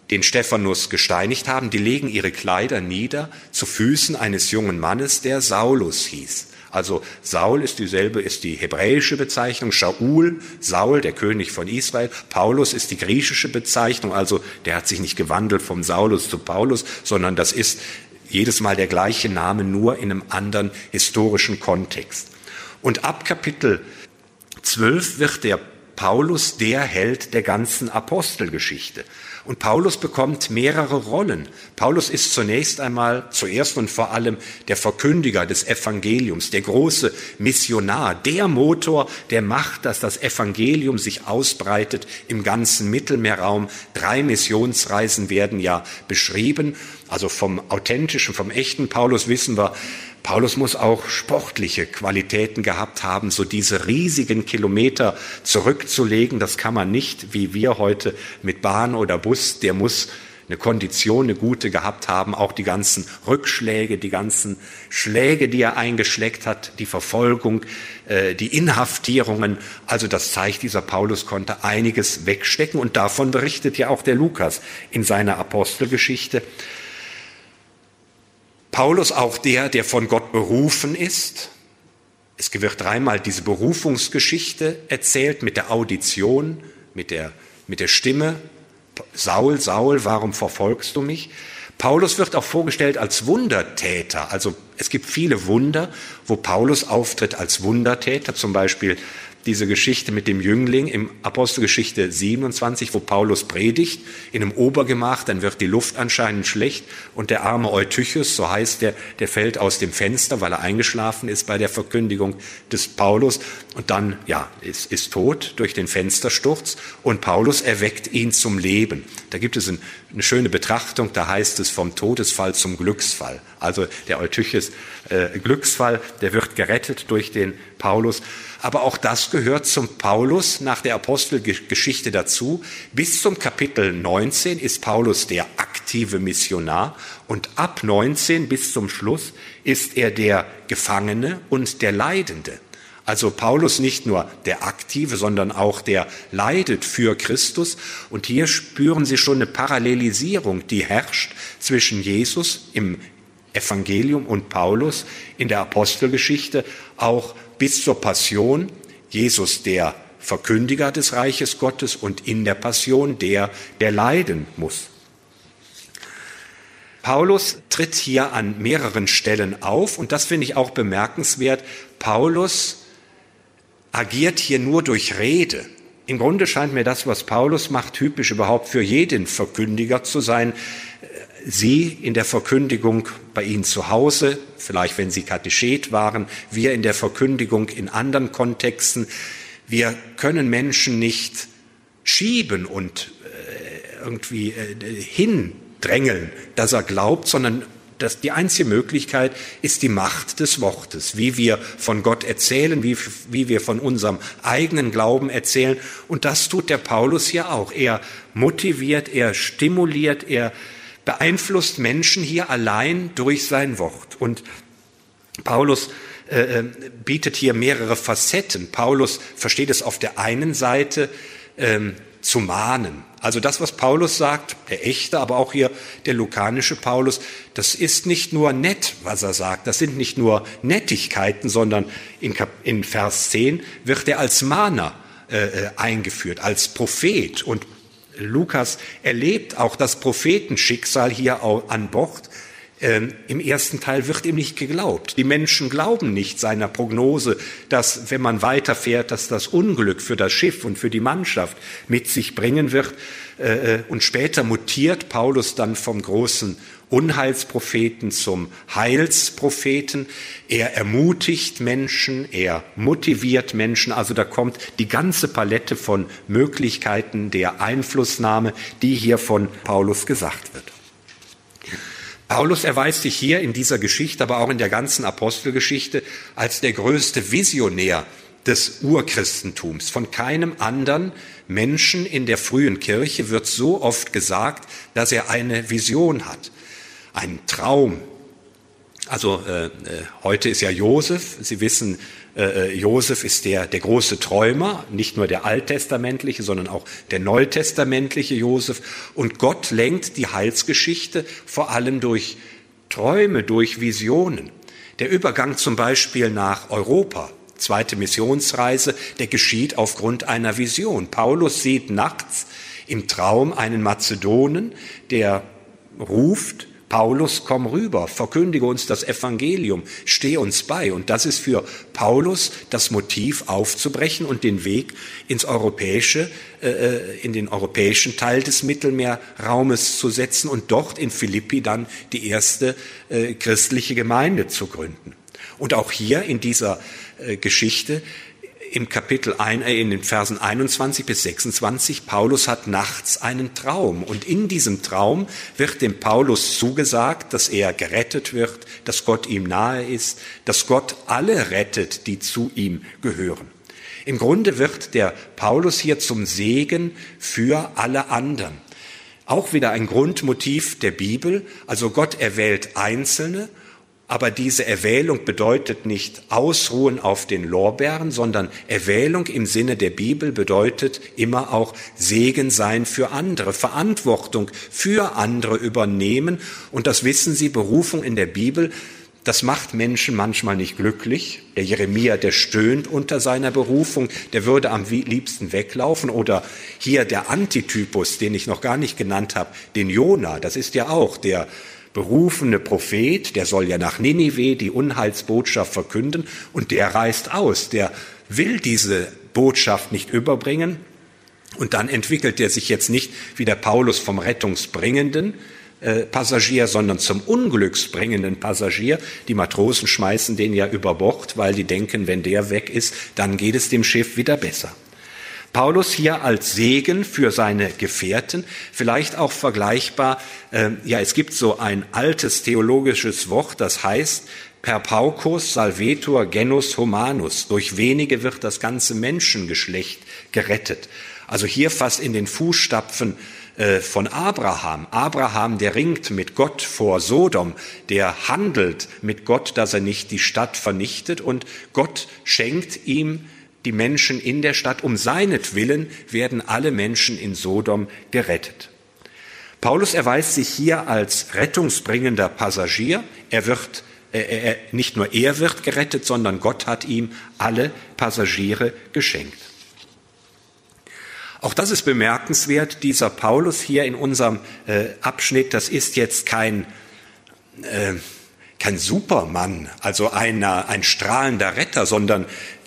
den Stephanus gesteinigt haben, die legen ihre Kleider nieder zu Füßen eines jungen Mannes, der Saulus hieß. Also Saul ist dieselbe, ist die hebräische Bezeichnung, Shaul, Saul, der König von Israel, Paulus ist die griechische Bezeichnung, also der hat sich nicht gewandelt vom Saulus zu Paulus, sondern das ist jedes Mal der gleiche Name, nur in einem anderen historischen Kontext. Und ab Kapitel 12 wird der Paulus der Held der ganzen Apostelgeschichte. Und Paulus bekommt mehrere Rollen. Paulus ist zunächst einmal, zuerst und vor allem der Verkündiger des Evangeliums, der große Missionar, der Motor, der macht, dass das Evangelium sich ausbreitet im ganzen Mittelmeerraum. Drei Missionsreisen werden ja beschrieben. Also vom authentischen, vom echten Paulus wissen wir, Paulus muss auch sportliche Qualitäten gehabt haben, so diese riesigen Kilometer zurückzulegen. Das kann man nicht, wie wir heute mit Bahn oder Bus. Der muss eine Kondition, eine gute gehabt haben, auch die ganzen Rückschläge, die ganzen Schläge, die er eingeschlägt hat, die Verfolgung, äh, die Inhaftierungen. Also das zeigt, dieser Paulus konnte einiges wegstecken und davon berichtet ja auch der Lukas in seiner Apostelgeschichte. Paulus auch der, der von Gott berufen ist. Es wird dreimal diese Berufungsgeschichte erzählt mit der Audition, mit der, mit der Stimme. Saul, Saul, warum verfolgst du mich? Paulus wird auch vorgestellt als Wundertäter. Also es gibt viele Wunder, wo Paulus auftritt als Wundertäter, zum Beispiel diese Geschichte mit dem Jüngling im Apostelgeschichte 27, wo Paulus predigt in einem Obergemach, dann wird die Luft anscheinend schlecht und der arme Eutychus, so heißt der, der fällt aus dem Fenster, weil er eingeschlafen ist bei der Verkündigung des Paulus und dann, ja, ist, ist tot durch den Fenstersturz und Paulus erweckt ihn zum Leben. Da gibt es ein, eine schöne Betrachtung, da heißt es vom Todesfall zum Glücksfall. Also der Eutychus äh, Glücksfall, der wird gerettet durch den Paulus. Aber auch das gehört zum Paulus nach der Apostelgeschichte dazu. Bis zum Kapitel 19 ist Paulus der aktive Missionar und ab 19 bis zum Schluss ist er der Gefangene und der Leidende. Also Paulus nicht nur der Aktive, sondern auch der leidet für Christus. Und hier spüren Sie schon eine Parallelisierung, die herrscht zwischen Jesus im Evangelium und Paulus in der Apostelgeschichte, auch bis zur Passion Jesus der Verkündiger des Reiches Gottes und in der Passion der, der leiden muss. Paulus tritt hier an mehreren Stellen auf und das finde ich auch bemerkenswert. Paulus agiert hier nur durch Rede. Im Grunde scheint mir das, was Paulus macht, typisch überhaupt für jeden Verkündiger zu sein. Sie in der Verkündigung bei Ihnen zu Hause, vielleicht wenn Sie Katechet waren, wir in der Verkündigung in anderen Kontexten. Wir können Menschen nicht schieben und äh, irgendwie äh, hindrängeln, dass er glaubt, sondern dass die einzige Möglichkeit ist die Macht des Wortes, wie wir von Gott erzählen, wie, wie wir von unserem eigenen Glauben erzählen. Und das tut der Paulus ja auch. Er motiviert, er stimuliert, er beeinflusst Menschen hier allein durch sein Wort. Und Paulus äh, äh, bietet hier mehrere Facetten. Paulus versteht es auf der einen Seite äh, zu mahnen. Also das, was Paulus sagt, der echte, aber auch hier der lukanische Paulus, das ist nicht nur nett, was er sagt. Das sind nicht nur Nettigkeiten, sondern in, Kap in Vers 10 wird er als Mahner äh, äh eingeführt, als Prophet. Und Lukas erlebt auch das Prophetenschicksal hier an Bord. Ähm, Im ersten Teil wird ihm nicht geglaubt. Die Menschen glauben nicht seiner Prognose, dass, wenn man weiterfährt, dass das Unglück für das Schiff und für die Mannschaft mit sich bringen wird. Äh, äh, und später mutiert Paulus dann vom großen Unheilspropheten zum Heilspropheten. Er ermutigt Menschen, er motiviert Menschen. Also da kommt die ganze Palette von Möglichkeiten der Einflussnahme, die hier von Paulus gesagt wird. Paulus erweist sich hier in dieser Geschichte, aber auch in der ganzen Apostelgeschichte als der größte Visionär des Urchristentums. Von keinem anderen Menschen in der frühen Kirche wird so oft gesagt, dass er eine Vision hat ein Traum. Also äh, äh, heute ist ja Josef, Sie wissen, äh, äh, Josef ist der, der große Träumer, nicht nur der alttestamentliche, sondern auch der neutestamentliche Josef. Und Gott lenkt die Heilsgeschichte vor allem durch Träume, durch Visionen. Der Übergang zum Beispiel nach Europa, zweite Missionsreise, der geschieht aufgrund einer Vision. Paulus sieht nachts im Traum einen Mazedonen, der ruft, Paulus, komm rüber, verkündige uns das Evangelium, steh uns bei. Und das ist für Paulus das Motiv aufzubrechen und den Weg ins europäische, äh, äh, in den europäischen Teil des Mittelmeerraumes zu setzen und dort in Philippi dann die erste äh, christliche Gemeinde zu gründen. Und auch hier in dieser äh, Geschichte im Kapitel ein, äh, in den Versen 21 bis 26, Paulus hat nachts einen Traum und in diesem Traum wird dem Paulus zugesagt, dass er gerettet wird, dass Gott ihm nahe ist, dass Gott alle rettet, die zu ihm gehören. Im Grunde wird der Paulus hier zum Segen für alle anderen. Auch wieder ein Grundmotiv der Bibel, also Gott erwählt Einzelne aber diese Erwählung bedeutet nicht Ausruhen auf den Lorbeeren, sondern Erwählung im Sinne der Bibel bedeutet immer auch Segen sein für andere, Verantwortung für andere übernehmen. Und das wissen Sie, Berufung in der Bibel, Das macht Menschen manchmal nicht glücklich. Der Jeremia, der stöhnt unter seiner Berufung, der würde am liebsten weglaufen. Oder hier der Antitypus, den ich noch gar nicht genannt habe, den Jona, das ist ja auch der berufene Prophet, der soll ja nach Ninive die Unheilsbotschaft verkünden und der reist aus, der will diese Botschaft nicht überbringen. Und dann entwickelt er sich jetzt nicht wie der Paulus vom Rettungsbringenden, äh, Passagier, sondern zum unglücksbringenden Passagier. Die Matrosen schmeißen den ja über Bord, weil die denken, wenn der weg ist, dann geht es dem Schiff wieder besser. Paulus hier als Segen für seine Gefährten, vielleicht auch vergleichbar, äh, ja, es gibt so ein altes theologisches Wort, das heißt, per paucus salvetur genus humanus, durch wenige wird das ganze Menschengeschlecht gerettet. Also hier fast in den Fußstapfen äh, von Abraham. Abraham, der ringt mit Gott vor Sodom, der handelt mit Gott, dass er nicht die Stadt vernichtet und Gott schenkt ihm die Menschen in der Stadt. Um seinetwillen werden alle Menschen in Sodom gerettet. Paulus erweist sich hier als rettungsbringender Passagier. Er wird äh, er, nicht nur er wird gerettet, sondern Gott hat ihm alle Passagiere geschenkt. Auch das ist bemerkenswert. Dieser Paulus hier in unserem äh, Abschnitt, das ist jetzt kein, äh, kein Supermann, also einer, ein strahlender Retter, sondern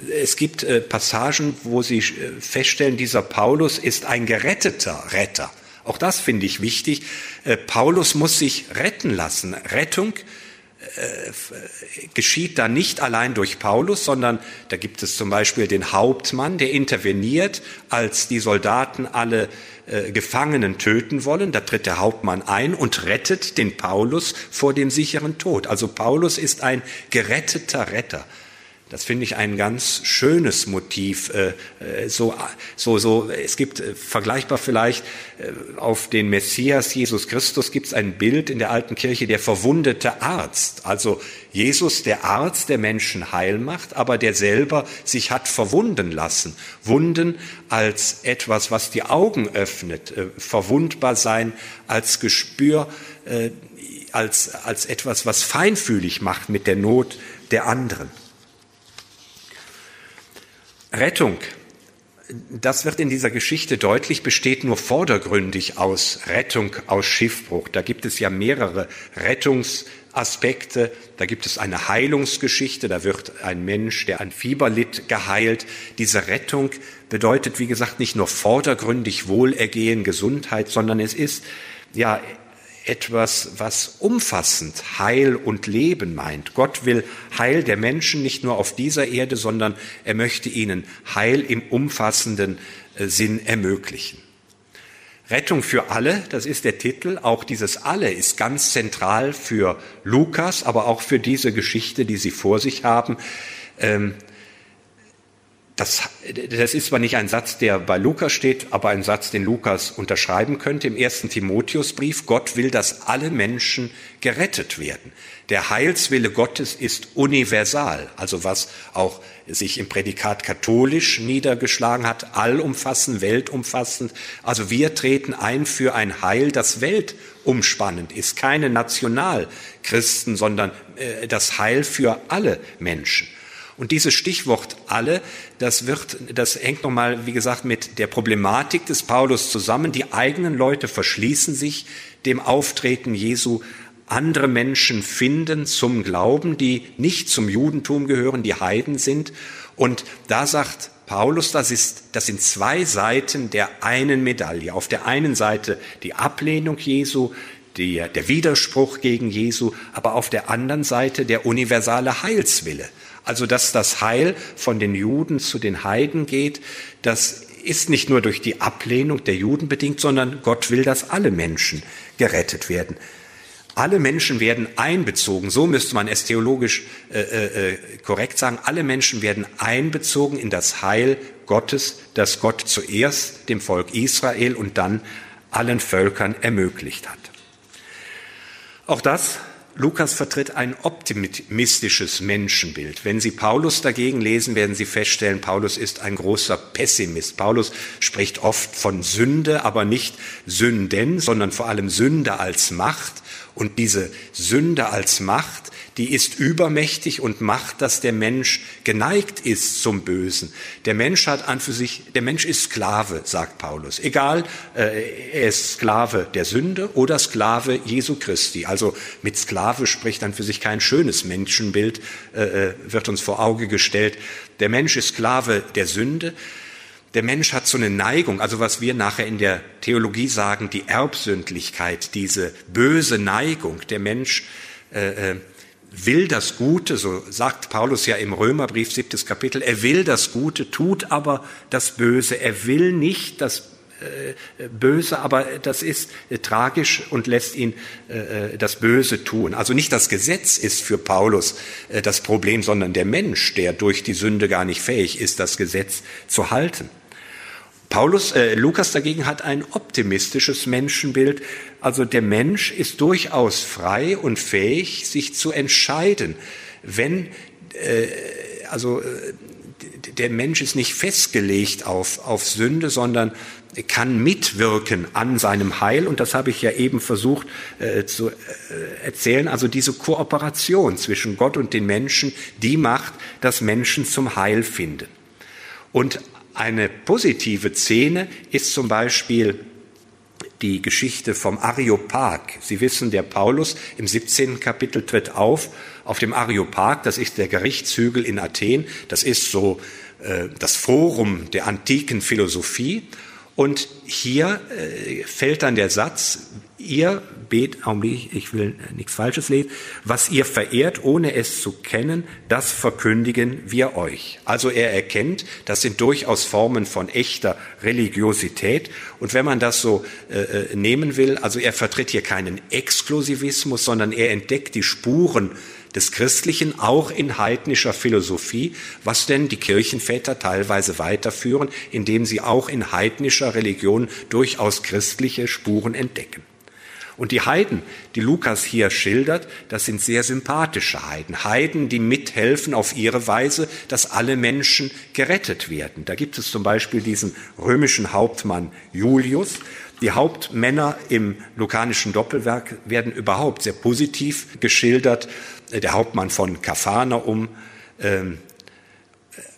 es gibt äh, Passagen, wo Sie äh, feststellen, dieser Paulus ist ein geretteter Retter. Auch das finde ich wichtig. Äh, Paulus muss sich retten lassen. Rettung geschieht da nicht allein durch Paulus, sondern da gibt es zum Beispiel den Hauptmann, der interveniert, als die Soldaten alle äh, Gefangenen töten wollen. Da tritt der Hauptmann ein und rettet den Paulus vor dem sicheren Tod. Also Paulus ist ein geretteter Retter. Das finde ich ein ganz schönes Motiv. Äh, äh, so, so, so, es gibt äh, vergleichbar vielleicht auf den Messias Jesus Christus gibt es ein Bild in der alten Kirche, der verwundete Arzt. Also Jesus, der Arzt, der Menschen heil macht, aber der selber sich hat verwunden lassen. Wunden als etwas, was die Augen öffnet. Verwundbar sein als Gespür, als, als etwas, was feinfühlig macht mit der Not der anderen. Rettung, das wird in dieser Geschichte deutlich, besteht nur vordergründig aus Rettung aus Schiffbruch. Da gibt es ja mehrere Rettungsaspekte. Da gibt es eine Heilungsgeschichte. Da wird ein Mensch, der an Fieber litt, geheilt. Diese Rettung bedeutet, wie gesagt, nicht nur vordergründig Wohlergehen, Gesundheit, sondern es ist ja etwas, was umfassend Heil und Leben meint. Gott will Heil der Menschen nicht nur auf dieser Erde, sondern er möchte ihnen Heil im umfassenden äh, Sinn ermöglichen. Rettung für alle, das ist der Titel. Auch dieses alle ist ganz zentral für Lukas, aber auch für diese Geschichte, die Sie vor sich haben. Ähm, das, das ist zwar nicht ein Satz, der bei Lukas steht, aber ein Satz, den Lukas unterschreiben könnte im ersten Timotheusbrief. Gott will, dass alle Menschen gerettet werden. Der Heilswille Gottes ist universal, also was auch sich im Prädikat katholisch niedergeschlagen hat, allumfassend, weltumfassend. Also wir treten ein für ein Heil, das weltumspannend ist, keine Nationalchristen, sondern äh, das Heil für alle Menschen. Und dieses Stichwort alle, das wird, das hängt nochmal, wie gesagt, mit der Problematik des Paulus zusammen. Die eigenen Leute verschließen sich dem Auftreten Jesu. Andere Menschen finden zum Glauben, die nicht zum Judentum gehören, die Heiden sind. Und da sagt Paulus, das, ist, das sind zwei Seiten der einen Medaille. Auf der einen Seite die Ablehnung Jesu, die, der Widerspruch gegen Jesu, aber auf der anderen Seite der universale Heilswille. Also dass das Heil von den Juden zu den Heiden geht, das ist nicht nur durch die Ablehnung der Juden bedingt, sondern Gott will, dass alle Menschen gerettet werden. Alle Menschen werden einbezogen, so müsste man es theologisch äh, äh, korrekt sagen, alle Menschen werden einbezogen in das Heil Gottes, das Gott zuerst dem Volk Israel und dann allen Völkern ermöglicht hat. Auch das Lukas vertritt ein optimistisches Menschenbild. Wenn Sie Paulus dagegen lesen, werden Sie feststellen, Paulus ist ein großer Pessimist. Paulus spricht oft von Sünde, aber nicht Sünden, sondern vor allem Sünde als Macht Und diese Sünde als Macht, die ist übermächtig und macht, dass der Mensch geneigt ist zum Bösen. Der Mensch hat an für sich, der Mensch ist Sklave, sagt Paulus. Egal, äh, er ist Sklave der Sünde oder Sklave Jesu Christi. Also mit Sklave spricht an für sich kein schönes Menschenbild, äh, äh, wird uns vor Auge gestellt. Der Mensch ist Sklave der Sünde. Der Mensch hat so eine Neigung, also was wir nachher in der Theologie sagen, die Erbsündlichkeit, diese böse Neigung. Der Mensch äh, äh, will das Gute, so sagt Paulus ja im Römerbrief, siebtes Kapitel, er will das Gute, tut aber das Böse. Er will nicht das äh, Böse, aber das ist äh, tragisch und lässt ihn äh, das Böse tun. Also nicht das Gesetz ist für Paulus das Problem, sondern der Mensch, der durch die Sünde gar nicht fähig ist, das Gesetz zu halten. Paulus, äh, Lukas dagegen hat ein optimistisches Menschenbild. Also der Mensch ist durchaus frei und fähig, sich zu entscheiden, wenn äh, also äh, der Mensch ist nicht festgelegt auf, auf Sünde, sondern kann mitwirken an seinem Heil. Und das habe ich ja eben versucht äh, zu äh, erzählen. Also diese Kooperation zwischen Gott und den Menschen, die macht, dass Menschen zum Heil finden. Und eine positive Szene ist zum Beispiel die Geschichte vom Areopag. Sie wissen, der Paulus im 17. Kapitel tritt auf auf dem Areopag, das ist der Gerichtshügel in Athen, das ist so äh, das Forum der antiken Philosophie. Und hier äh, fällt dann der Satz, ihr bet, Augenblick, ich will nichts Falsches lesen, was ihr verehrt, ohne es zu kennen, das verkündigen wir euch. Also er erkennt, das sind durchaus Formen von echter Religiosität. Und wenn man das so äh, äh nehmen will, also er vertritt hier keinen Exklusivismus, sondern er entdeckt die Spuren des Christlichen auch in heidnischer Philosophie, was denn die Kirchenväter teilweise weiterführen, indem sie auch in heidnischer Religion durchaus christliche Spuren entdecken. Und die Heiden, die Lukas hier schildert, das sind sehr sympathische Heiden. Heiden, die mithelfen auf ihre Weise, dass alle Menschen gerettet werden. Da gibt es zum Beispiel diesen römischen Hauptmann Julius. Die Hauptmänner im lukanischen Doppelwerk werden überhaupt sehr positiv geschildert. Der Hauptmann von Kapharnaum, ähm,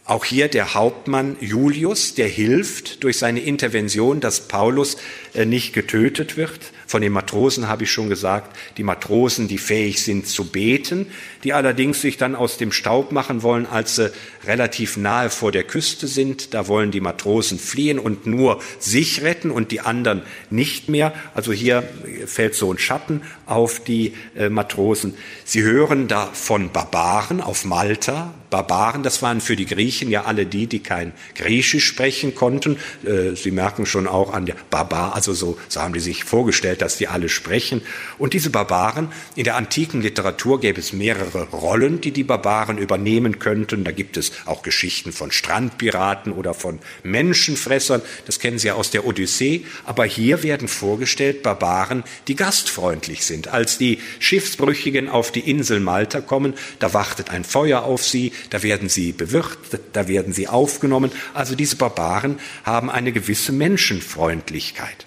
auch hier der Hauptmann Julius, der hilft durch seine Intervention, dass Paulus äh, nicht getötet wird. Von den Matrosen habe ich schon gesagt, die Matrosen, die fähig sind zu beten, die allerdings sich dann aus dem Staub machen wollen, als sie relativ nahe vor der Küste sind. Da wollen die Matrosen fliehen und nur sich retten und die anderen nicht mehr. Also hier fällt so ein Schatten auf die äh, Matrosen. Sie hören da von Barbaren auf Malta. Barbaren, das waren für die Griechen ja alle die, die kein Griechisch sprechen konnten. Äh, Sie merken schon auch an der Barbar, also so, so haben die sich vorgestellt, dass die alle sprechen. Und diese Barbaren, in der antiken Literatur gäbe es mehrere Rollen, die die Barbaren übernehmen könnten. Da gibt es auch Geschichten von Strandpiraten oder von Menschenfressern. Das kennen Sie ja aus der Odyssee. Aber hier werden vorgestellt Barbaren, die gastfreundlich sind. Als die Schiffsbrüchigen auf die Insel Malta kommen, da wartet ein Feuer auf sie, da werden sie bewirtet, da werden sie aufgenommen. Also diese Barbaren haben eine gewisse Menschenfreundlichkeit.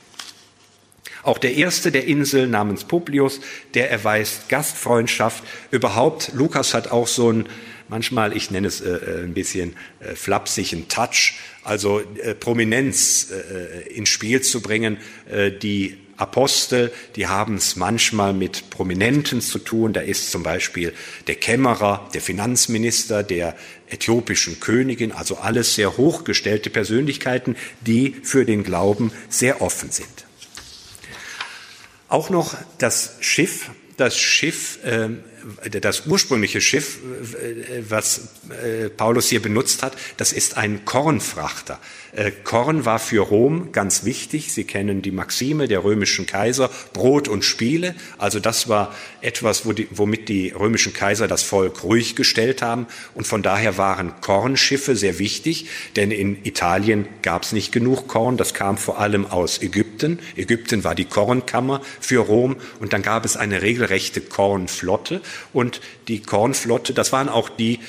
Auch der erste der Insel namens Publius, der erweist Gastfreundschaft. Überhaupt, Lukas hat auch so ein, manchmal, ich nenne es äh, äh ein bisschen äh, flapsigen Touch, also äh, Prominenz äh, ins Spiel zu bringen, äh, die Apostel, die haben es manchmal mit Prominenten zu tun. Da ist zum Beispiel der Kämmerer, der Finanzminister, der äthiopischen Königin, also alles sehr hochgestellte Persönlichkeiten, die für den Glauben sehr offen sind. Auch noch das Schiff, das Schiff, ähm, das ursprüngliche Schiff, äh, was äh, Paulus hier benutzt hat, das ist ein Kornfrachter. Äh, Korn war für Rom ganz wichtig. Sie kennen die Maxime der römischen Kaiser, Brot und Spiele. Also das war etwas, womit die römischen Kaiser das Volk ruhig gestellt haben. Und von daher waren Kornschiffe sehr wichtig, denn in Italien gab es nicht genug Korn. Das kam vor allem aus Ägypten. Ägypten war die Kornkammer für Rom. Und dann gab es eine regelrechte Kornflotte. Und die Kornflotte, das waren auch die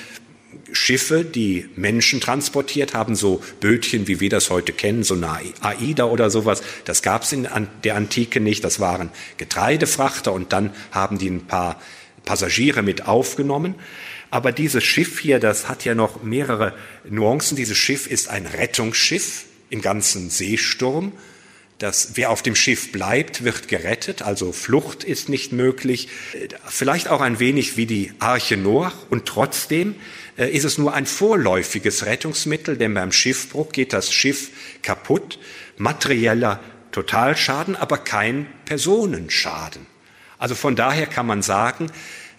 Schiffe, die Menschen transportiert haben, so Bötchen, wie wir das heute kennen, so eine AIDA oder sowas. Das gab es in der Antike nicht. Das waren Getreidefrachter und dann haben die ein paar Passagiere mit aufgenommen. Aber dieses Schiff hier, das hat ja noch mehrere Nuancen. Dieses Schiff ist ein Rettungsschiff im ganzen Seesturm. Das, wer auf dem Schiff bleibt, wird gerettet, also Flucht ist nicht möglich. Vielleicht auch ein wenig wie die Arche Noach und trotzdem ist es nur ein vorläufiges Rettungsmittel, denn beim Schiffbruch geht das Schiff kaputt, materieller Totalschaden, aber kein Personenschaden. Also von daher kann man sagen,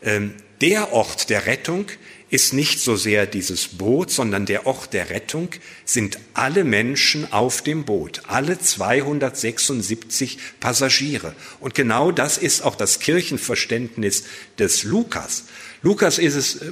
ähm, der Ort der Rettung ist nicht so sehr dieses Boot, sondern der Ort der Rettung sind alle Menschen auf dem Boot, alle 276 Passagiere. Und genau das ist auch das Kirchenverständnis des Lukas. Lukas ist es äh,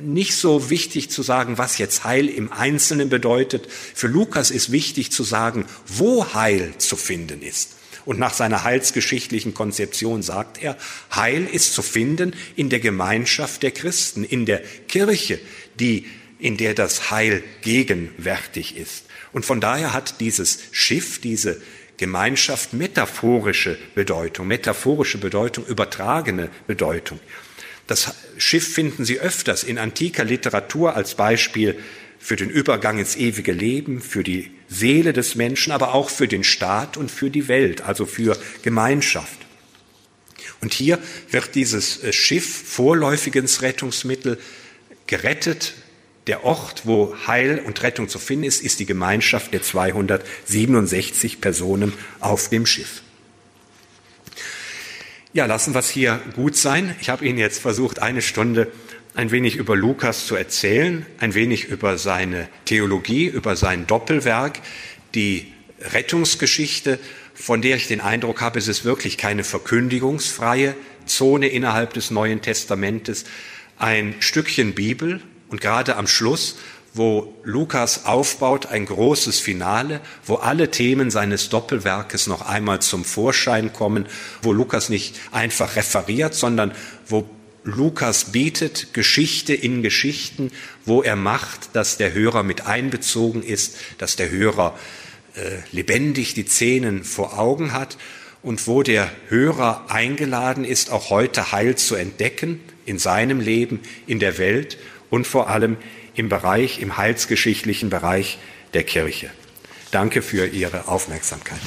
nicht so wichtig zu sagen, was jetzt Heil im Einzelnen bedeutet. Für Lukas ist wichtig zu sagen, wo Heil zu finden ist. Und nach seiner heilsgeschichtlichen Konzeption sagt er, Heil ist zu finden in der Gemeinschaft der Christen, in der Kirche, die, in der das Heil gegenwärtig ist. Und von daher hat dieses Schiff, diese Gemeinschaft metaphorische Bedeutung, metaphorische Bedeutung, übertragene Bedeutung. Das Schiff finden Sie öfters in antiker Literatur als Beispiel für den Übergang ins ewige Leben, für die Seele des Menschen, aber auch für den Staat und für die Welt, also für Gemeinschaft. Und hier wird dieses äh, Schiff vorläufig ins Rettungsmittel gerettet. Der Ort, wo Heil und Rettung zu finden ist, ist die Gemeinschaft der 267 Personen auf dem Schiff. Ja, lassen wir es hier gut sein. Ich habe Ihnen jetzt versucht, eine Stunde ein wenig über Lukas zu erzählen, ein wenig über seine Theologie, über sein Doppelwerk, die Rettungsgeschichte, von der ich den Eindruck habe, es ist wirklich keine verkündigungsfreie Zone innerhalb des Neuen Testamentes, ein Stückchen Bibel und gerade am Schluss, wo Lukas aufbaut, ein großes Finale, wo alle Themen seines Doppelwerkes noch einmal zum Vorschein kommen, wo Lukas nicht einfach referiert, sondern wo Lukas bietet Geschichte in Geschichten, wo er macht, dass der Hörer mit einbezogen ist, dass der Hörer äh, lebendig die Szenen vor Augen hat und wo der Hörer eingeladen ist, auch heute Heil zu entdecken in seinem Leben, in der Welt und vor allem im Bereich, im heilsgeschichtlichen Bereich der Kirche. Danke für Ihre Aufmerksamkeit.